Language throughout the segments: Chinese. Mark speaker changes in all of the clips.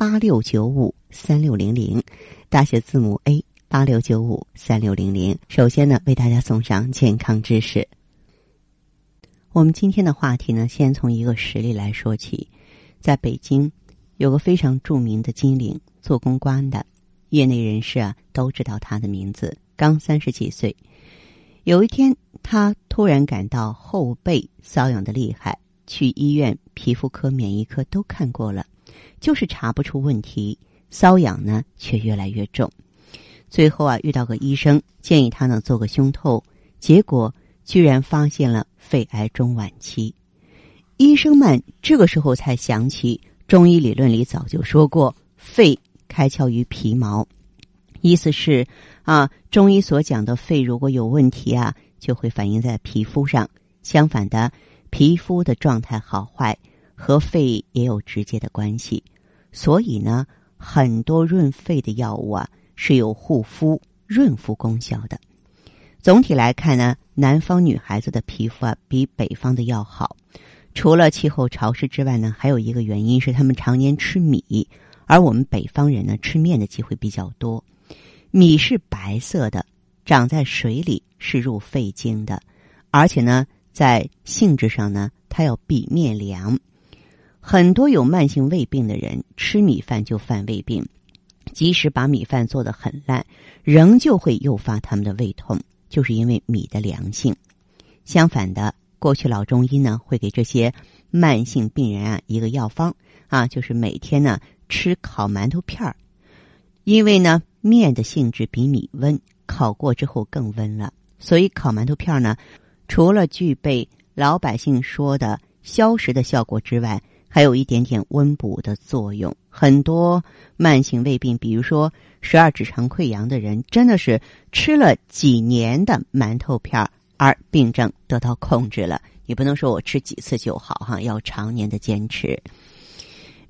Speaker 1: 八六九五三六零零，大写字母 A 八六九五三六零零。首先呢，为大家送上健康知识。我们今天的话题呢，先从一个实例来说起，在北京。有个非常著名的金领做公关的，业内人士啊都知道他的名字。刚三十几岁，有一天他突然感到后背瘙痒的厉害，去医院皮肤科、免疫科都看过了，就是查不出问题，瘙痒呢却越来越重。最后啊遇到个医生建议他呢做个胸透，结果居然发现了肺癌中晚期。医生们这个时候才想起。中医理论里早就说过，肺开窍于皮毛，意思是啊，中医所讲的肺如果有问题啊，就会反映在皮肤上。相反的，皮肤的状态好坏和肺也有直接的关系。所以呢，很多润肺的药物啊是有护肤润肤功效的。总体来看呢，南方女孩子的皮肤啊比北方的要好。除了气候潮湿之外呢，还有一个原因是他们常年吃米，而我们北方人呢吃面的机会比较多。米是白色的，长在水里，是入肺经的，而且呢，在性质上呢，它要比面凉。很多有慢性胃病的人吃米饭就犯胃病，即使把米饭做得很烂，仍旧会诱发他们的胃痛，就是因为米的凉性。相反的。过去老中医呢会给这些慢性病人啊一个药方啊，就是每天呢吃烤馒头片儿，因为呢面的性质比米温，烤过之后更温了，所以烤馒头片儿呢，除了具备老百姓说的消食的效果之外，还有一点点温补的作用。很多慢性胃病，比如说十二指肠溃疡的人，真的是吃了几年的馒头片儿。而病症得到控制了，你不能说我吃几次就好哈，要常年的坚持。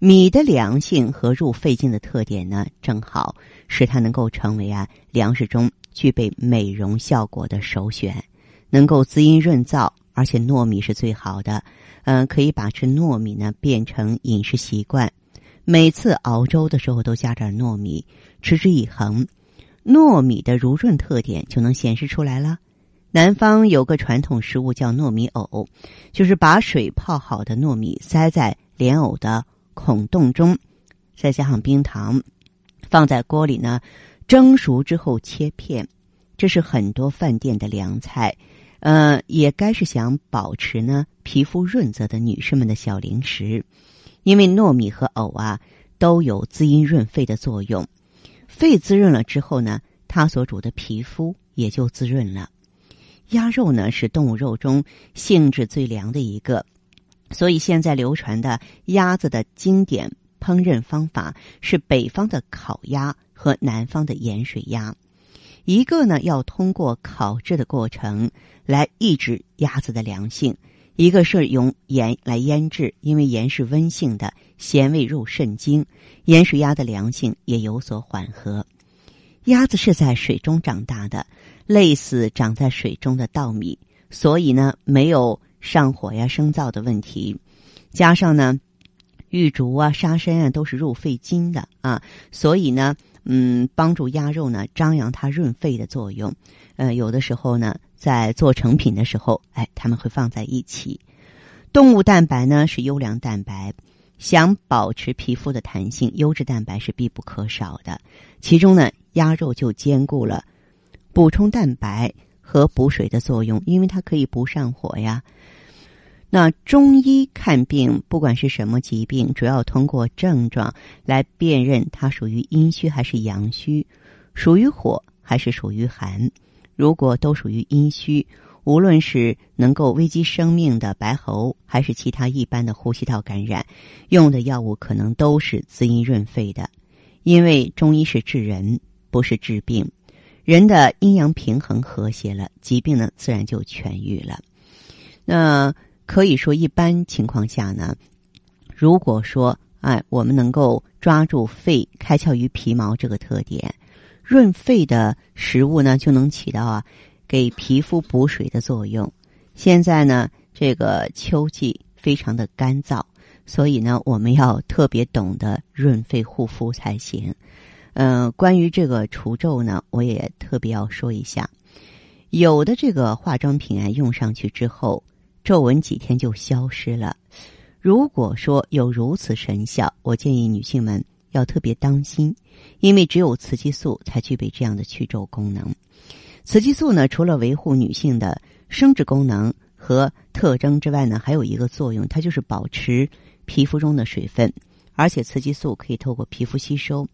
Speaker 1: 米的凉性和入肺经的特点呢，正好使它能够成为啊粮食中具备美容效果的首选，能够滋阴润燥，而且糯米是最好的。嗯，可以把吃糯米呢变成饮食习惯，每次熬粥的时候都加点糯米，持之以恒，糯米的濡润特点就能显示出来了。南方有个传统食物叫糯米藕，就是把水泡好的糯米塞在莲藕的孔洞中，再加上冰糖，放在锅里呢，蒸熟之后切片。这是很多饭店的凉菜，呃，也该是想保持呢皮肤润泽的女士们的小零食。因为糯米和藕啊都有滋阴润肺的作用，肺滋润了之后呢，它所主的皮肤也就滋润了。鸭肉呢是动物肉中性质最凉的一个，所以现在流传的鸭子的经典烹饪方法是北方的烤鸭和南方的盐水鸭。一个呢要通过烤制的过程来抑制鸭子的凉性，一个是用盐来腌制，因为盐是温性的，咸味入肾经，盐水鸭的凉性也有所缓和。鸭子是在水中长大的。类似长在水中的稻米，所以呢没有上火呀、生燥的问题。加上呢，玉竹啊、沙参啊都是入肺经的啊，所以呢，嗯，帮助鸭肉呢张扬它润肺的作用。呃，有的时候呢，在做成品的时候，哎，他们会放在一起。动物蛋白呢是优良蛋白，想保持皮肤的弹性，优质蛋白是必不可少的。其中呢，鸭肉就兼顾了。补充蛋白和补水的作用，因为它可以不上火呀。那中医看病，不管是什么疾病，主要通过症状来辨认它属于阴虚还是阳虚，属于火还是属于寒。如果都属于阴虚，无论是能够危及生命的白喉，还是其他一般的呼吸道感染，用的药物可能都是滋阴润肺的。因为中医是治人，不是治病。人的阴阳平衡和谐了，疾病呢自然就痊愈了。那可以说，一般情况下呢，如果说哎，我们能够抓住肺开窍于皮毛这个特点，润肺的食物呢，就能起到啊给皮肤补水的作用。现在呢，这个秋季非常的干燥，所以呢，我们要特别懂得润肺护肤才行。嗯，关于这个除皱呢，我也特别要说一下，有的这个化妆品啊，用上去之后，皱纹几天就消失了。如果说有如此神效，我建议女性们要特别当心，因为只有雌激素才具备这样的去皱功能。雌激素呢，除了维护女性的生殖功能和特征之外呢，还有一个作用，它就是保持皮肤中的水分，而且雌激素可以透过皮肤吸收。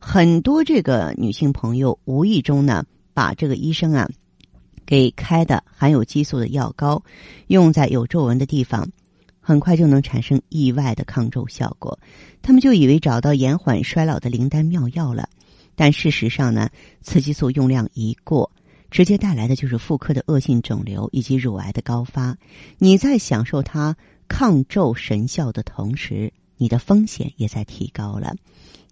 Speaker 1: 很多这个女性朋友无意中呢，把这个医生啊给开的含有激素的药膏用在有皱纹的地方，很快就能产生意外的抗皱效果。他们就以为找到延缓衰老的灵丹妙药了，但事实上呢，雌激素用量一过，直接带来的就是妇科的恶性肿瘤以及乳癌的高发。你在享受它抗皱神效的同时，你的风险也在提高了。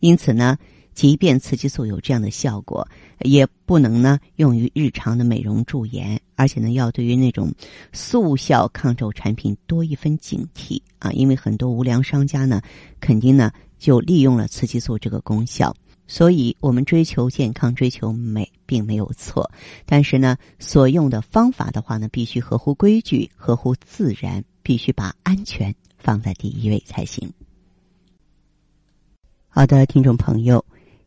Speaker 1: 因此呢。即便雌激素有这样的效果，也不能呢用于日常的美容驻颜，而且呢要对于那种速效抗皱产品多一分警惕啊！因为很多无良商家呢，肯定呢就利用了雌激素这个功效。所以，我们追求健康、追求美并没有错，但是呢，所用的方法的话呢，必须合乎规矩、合乎自然，必须把安全放在第一位才行。好的，听众朋友。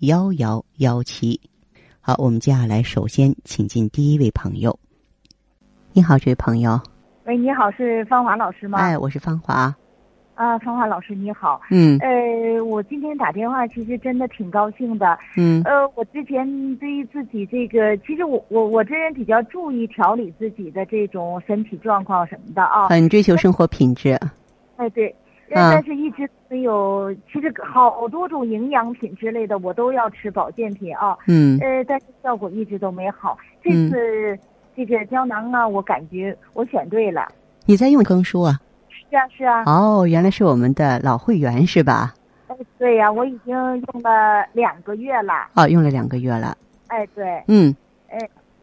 Speaker 1: 幺幺幺七，好，我们接下来首先请进第一位朋友。你好，这位朋友。
Speaker 2: 喂，你好，是芳华老师吗？
Speaker 1: 哎，我是芳华。
Speaker 2: 啊，芳华老师你好。
Speaker 1: 嗯。
Speaker 2: 呃，我今天打电话，其实真的挺高兴的。
Speaker 1: 嗯。
Speaker 2: 呃，我之前对于自己这个，其实我我我这人比较注意调理自己的这种身体状况什么的啊。
Speaker 1: 很追求生活品质。
Speaker 2: 哎，对。但是一直没有，其实好多种营养品之类的，我都要吃保健品啊。
Speaker 1: 嗯。
Speaker 2: 呃，但是效果一直都没好。这次这个胶囊啊，我感觉我选对了。
Speaker 1: 你在用更舒啊？
Speaker 2: 是啊，是啊。
Speaker 1: 哦，原来是我们的老会员是吧？
Speaker 2: 哎，对呀，我已经用了两个月了。
Speaker 1: 哦，用了两个月了。
Speaker 2: 哎，对。
Speaker 1: 嗯。
Speaker 2: 哎，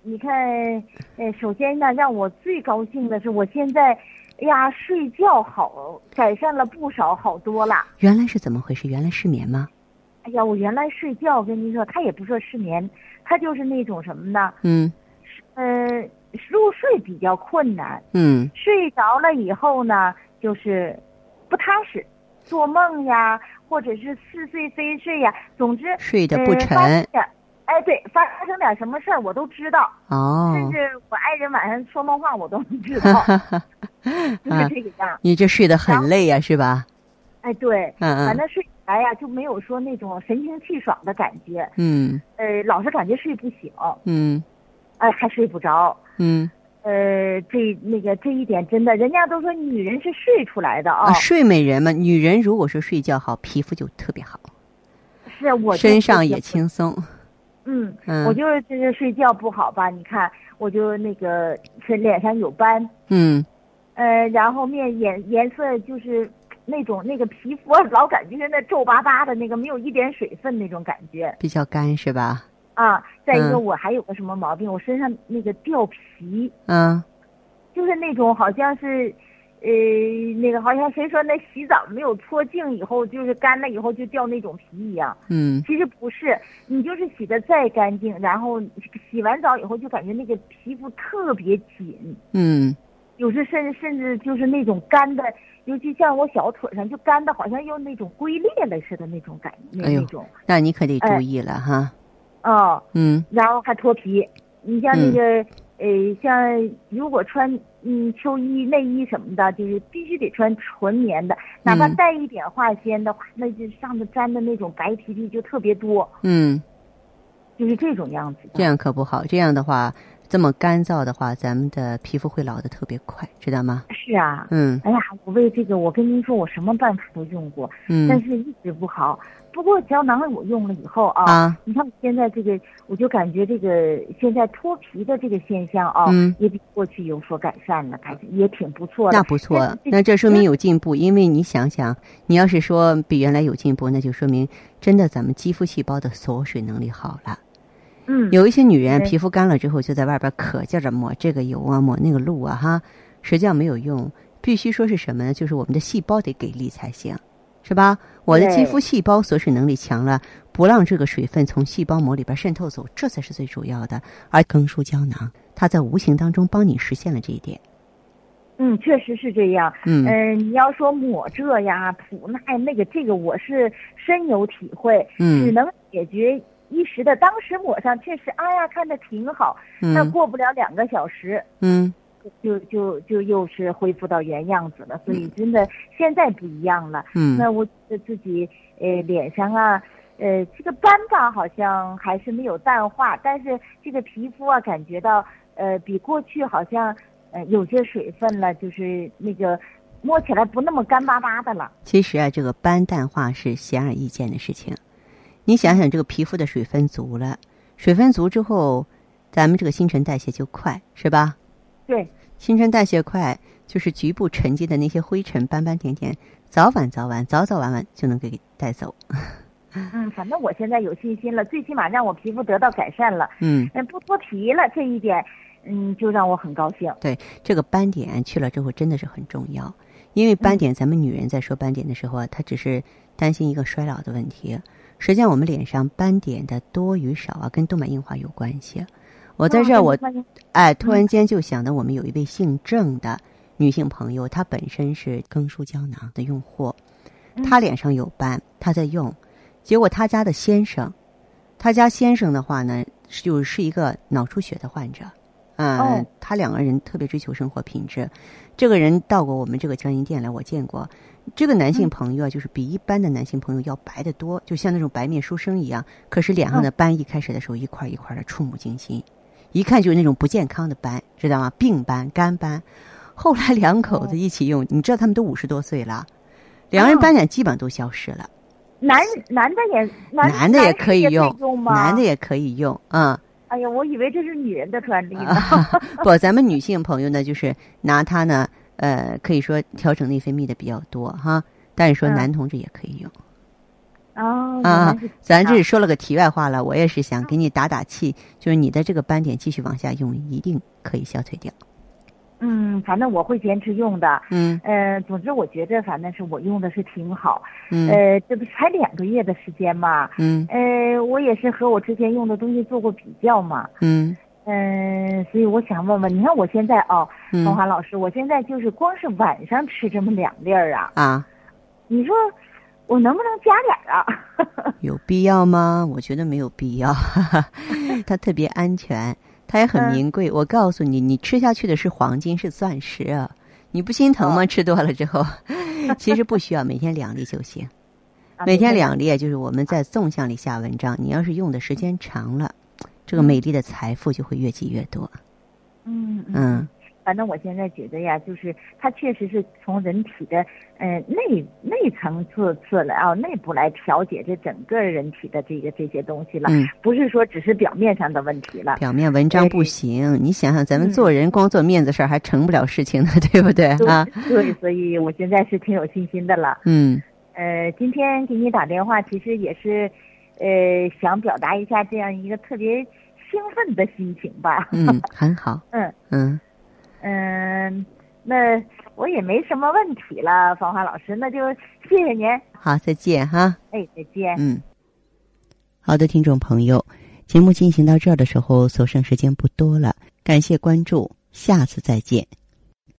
Speaker 2: 你看，呃，首先呢，让我最高兴的是，我现在。哎呀，睡觉好，改善了不少，好多了。
Speaker 1: 原来是怎么回事？原来失眠吗？
Speaker 2: 哎呀，我原来睡觉，跟您说，他也不说失眠，他就是那种什么呢？
Speaker 1: 嗯，
Speaker 2: 呃，入睡比较困难。
Speaker 1: 嗯，
Speaker 2: 睡着了以后呢，就是不踏实，做梦呀，或者是似睡非睡呀，总之
Speaker 1: 睡得不沉。
Speaker 2: 哎，对，发生点什么事儿我都知道，
Speaker 1: 哦，
Speaker 2: 甚至我爱人晚上说梦话我都能知道，就是这个样。
Speaker 1: 你这睡得很累呀，是吧？
Speaker 2: 哎，对，
Speaker 1: 嗯
Speaker 2: 反正睡起来呀就没有说那种神清气爽的感觉，
Speaker 1: 嗯，
Speaker 2: 呃，老是感觉睡不醒，
Speaker 1: 嗯，
Speaker 2: 哎，还睡不着，
Speaker 1: 嗯，
Speaker 2: 呃，这那个这一点真的，人家都说女人是睡出来的啊，
Speaker 1: 睡美人嘛，女人如果说睡觉好，皮肤就特别好，
Speaker 2: 是我
Speaker 1: 身上也轻松。
Speaker 2: 嗯，我就是就是睡觉不好吧？你看，我就那个是脸上有斑，
Speaker 1: 嗯，
Speaker 2: 呃，然后面颜颜色就是那种那个皮肤老感觉那皱巴巴的那个，没有一点水分那种感觉，
Speaker 1: 比较干是吧？
Speaker 2: 啊，再一个我还有个什么毛病？我身上那个掉皮，
Speaker 1: 嗯，
Speaker 2: 就是那种好像是。呃，那个好像谁说那洗澡没有搓净以后，就是干了以后就掉那种皮一样。
Speaker 1: 嗯，
Speaker 2: 其实不是，你就是洗的再干净，然后洗完澡以后就感觉那个皮肤特别紧。
Speaker 1: 嗯，
Speaker 2: 有时甚至甚至就是那种干的，尤其像我小腿上就干的，好像又那种龟裂了似的那种感，觉
Speaker 1: 哎呦
Speaker 2: 那种，
Speaker 1: 那你可得注意了哈。
Speaker 2: 哦、
Speaker 1: 嗯
Speaker 2: 然后还脱皮。你像那个，呃，像如果穿嗯秋衣、内衣什么的，就是必须得穿纯棉的，哪怕
Speaker 1: 嗯
Speaker 2: 带一点化纤的话，那就上头粘的那种白皮皮就特别多，
Speaker 1: 嗯，
Speaker 2: 就是这种样子。
Speaker 1: 这样可不好。这样的话，这么干燥的话，咱们的皮肤会老的特别快，知道吗？
Speaker 2: 是啊，
Speaker 1: 嗯
Speaker 2: 哎呀，我为这个，我跟您说，我什么办法都用过，嗯但
Speaker 1: 嗯
Speaker 2: 是一直不好。不过胶囊我用了以后啊，
Speaker 1: 啊
Speaker 2: 你看我现在这个，我就感觉这个现在脱皮的这个现象啊，
Speaker 1: 嗯
Speaker 2: 也比过去有所改善了，改也挺不错的。
Speaker 1: 那不错，那这说明有进步。因为你想想，你要是说比原来有进步，那就说明真的咱们肌肤细胞的锁水能力好了。
Speaker 2: 嗯，
Speaker 1: 有一些女人皮肤干了之后，就在外边可劲儿着抹这个油啊，抹那个露啊，哈，实际上没有用。必须说是什么呢？就是我们的细胞得给力才行，是吧？我的肌肤细胞锁水能力强了，不让这个水分从细胞膜里边渗透走，这才是最主要的。而更舒胶囊，它在无形当中帮你实现了这一点。
Speaker 2: 嗯，确实是这样。
Speaker 1: 嗯
Speaker 2: 嗯、你要说抹这呀、涂那那个，这个我是深有体会，嗯只
Speaker 1: 嗯
Speaker 2: 能解决一时的。当时抹上确实，哎呀，看着挺好，那
Speaker 1: 嗯
Speaker 2: 过不了两个小时，
Speaker 1: 嗯
Speaker 2: 就就就又是恢复到原样子了。所以真的现在不一样了。
Speaker 1: 嗯
Speaker 2: 那我自己呃脸上啊，呃这个斑吧好像还是没有淡化，但是这个皮肤啊感觉到呃比过去好像呃有些水分了，就是那个摸起来不那么干巴巴的了。
Speaker 1: 其实啊，这个斑淡化是显而易见的事情。你想想，这个皮肤的水分足了，水分足之后，咱们这个新陈代谢就快，是吧？
Speaker 2: 对，
Speaker 1: 新陈代谢快，就是局部沉积的那些灰尘、斑斑点点，早晚早晚、早早晚晚就能给带走。
Speaker 2: 嗯，反正我现在有信心了，最起码让我皮肤得到改善了，
Speaker 1: 嗯，
Speaker 2: 嗯，不脱皮了这一点，嗯，就让我很高兴。
Speaker 1: 对，这个斑点去了之后真的是很重要，因为斑点，咱们女人在说斑点的时候啊，她只是担心一个衰老的问题。实际上，我们脸上斑点的多与少啊，跟动脉硬化有关系。我在这儿，我哎，突然间就想到我们有一位姓郑的女性朋友，她本身是更舒胶囊的用户，
Speaker 2: 嗯
Speaker 1: 她脸上有斑，她在用，结果她家的先生，她家先生的话呢，就是一个脑出血的患者，嗯、
Speaker 2: 哦
Speaker 1: 他两个人特别追求生活品质，这个人到过我们这个江阴店来，我见过。这个男性朋友啊，就是比一般的男性朋友要白得多，就像那种白面书生一样。可是脸上的斑一开始的时候一块一块的，触目惊心，一看就是那种不健康的斑，知道吗？病斑、干斑。后来两口子一起用，你知道他们都五十多岁了，两个人斑点基本上都消失了。
Speaker 2: 男男的也男
Speaker 1: 男的也
Speaker 2: 可以
Speaker 1: 用？男的也可以用嗯。
Speaker 2: 哎呀，我以为这是女人的专利呢。
Speaker 1: 不，咱们女性朋友呢，就是拿它呢，呃，可以说调整内分泌的比较多哈。但是说
Speaker 2: 嗯
Speaker 1: 男同志也可以用、
Speaker 2: 哦，
Speaker 1: 啊。咱
Speaker 2: 这
Speaker 1: 是说了个题外话了，我也是想给你打打气，就是你的这个斑点继续往下用，一定可以消退掉。
Speaker 2: 嗯，反正我会坚持用的。
Speaker 1: 嗯
Speaker 2: 呃，总之我觉得反正是我用的是挺好。
Speaker 1: 嗯
Speaker 2: 呃，这不才两个月的时间嘛。
Speaker 1: 嗯
Speaker 2: 呃，我也是和我之前用的东西做过比较嘛。
Speaker 1: 嗯
Speaker 2: 嗯、所以我想问问，你看我现在啊，
Speaker 1: 嗯
Speaker 2: 芳华老师，我现在就是光是晚上吃这么两粒儿啊，
Speaker 1: 啊，
Speaker 2: 你说我能不能加点儿啊？
Speaker 1: 有必要吗？我觉得没有必要，它特别安全，它也很
Speaker 2: 嗯
Speaker 1: 名贵。我告诉你，你吃下去的是黄金，是钻石啊！你不心疼吗？
Speaker 2: 哦
Speaker 1: 吃多了之后，其实不需要，每天两粒就行。
Speaker 2: 啊
Speaker 1: 每天两粒，就是我们在纵向里下文章。你要是用的时间长了，这个美丽的财富就会越积越多。
Speaker 2: 嗯嗯。
Speaker 1: 嗯
Speaker 2: 反正我现在觉得呀，就是它确实是从人体的呃内内层次次来啊内部来调节这整个人体的这个这些东西了，
Speaker 1: 嗯，
Speaker 2: 不是说只是表面上的问题了。
Speaker 1: 表面文章不行，你想想，咱们
Speaker 2: 嗯
Speaker 1: 做人光做面子事儿还成不了事情呢，对不对
Speaker 2: 对
Speaker 1: 啊？
Speaker 2: 对，所以我现在是挺有信心的了。
Speaker 1: 嗯
Speaker 2: 呃，今天给你打电话，其实也是，呃，想表达一下这样一个特别兴奋的心情吧。
Speaker 1: 嗯，很好。
Speaker 2: 嗯
Speaker 1: 嗯，
Speaker 2: 嗯，那我也没什么问题了，芳华老师，那就谢谢您。
Speaker 1: 好，再见哈。
Speaker 2: 哎，再见。
Speaker 1: 嗯，好的，听众朋友，节目进行到这儿的时候，所剩时间不多了，感谢关注，下次再见。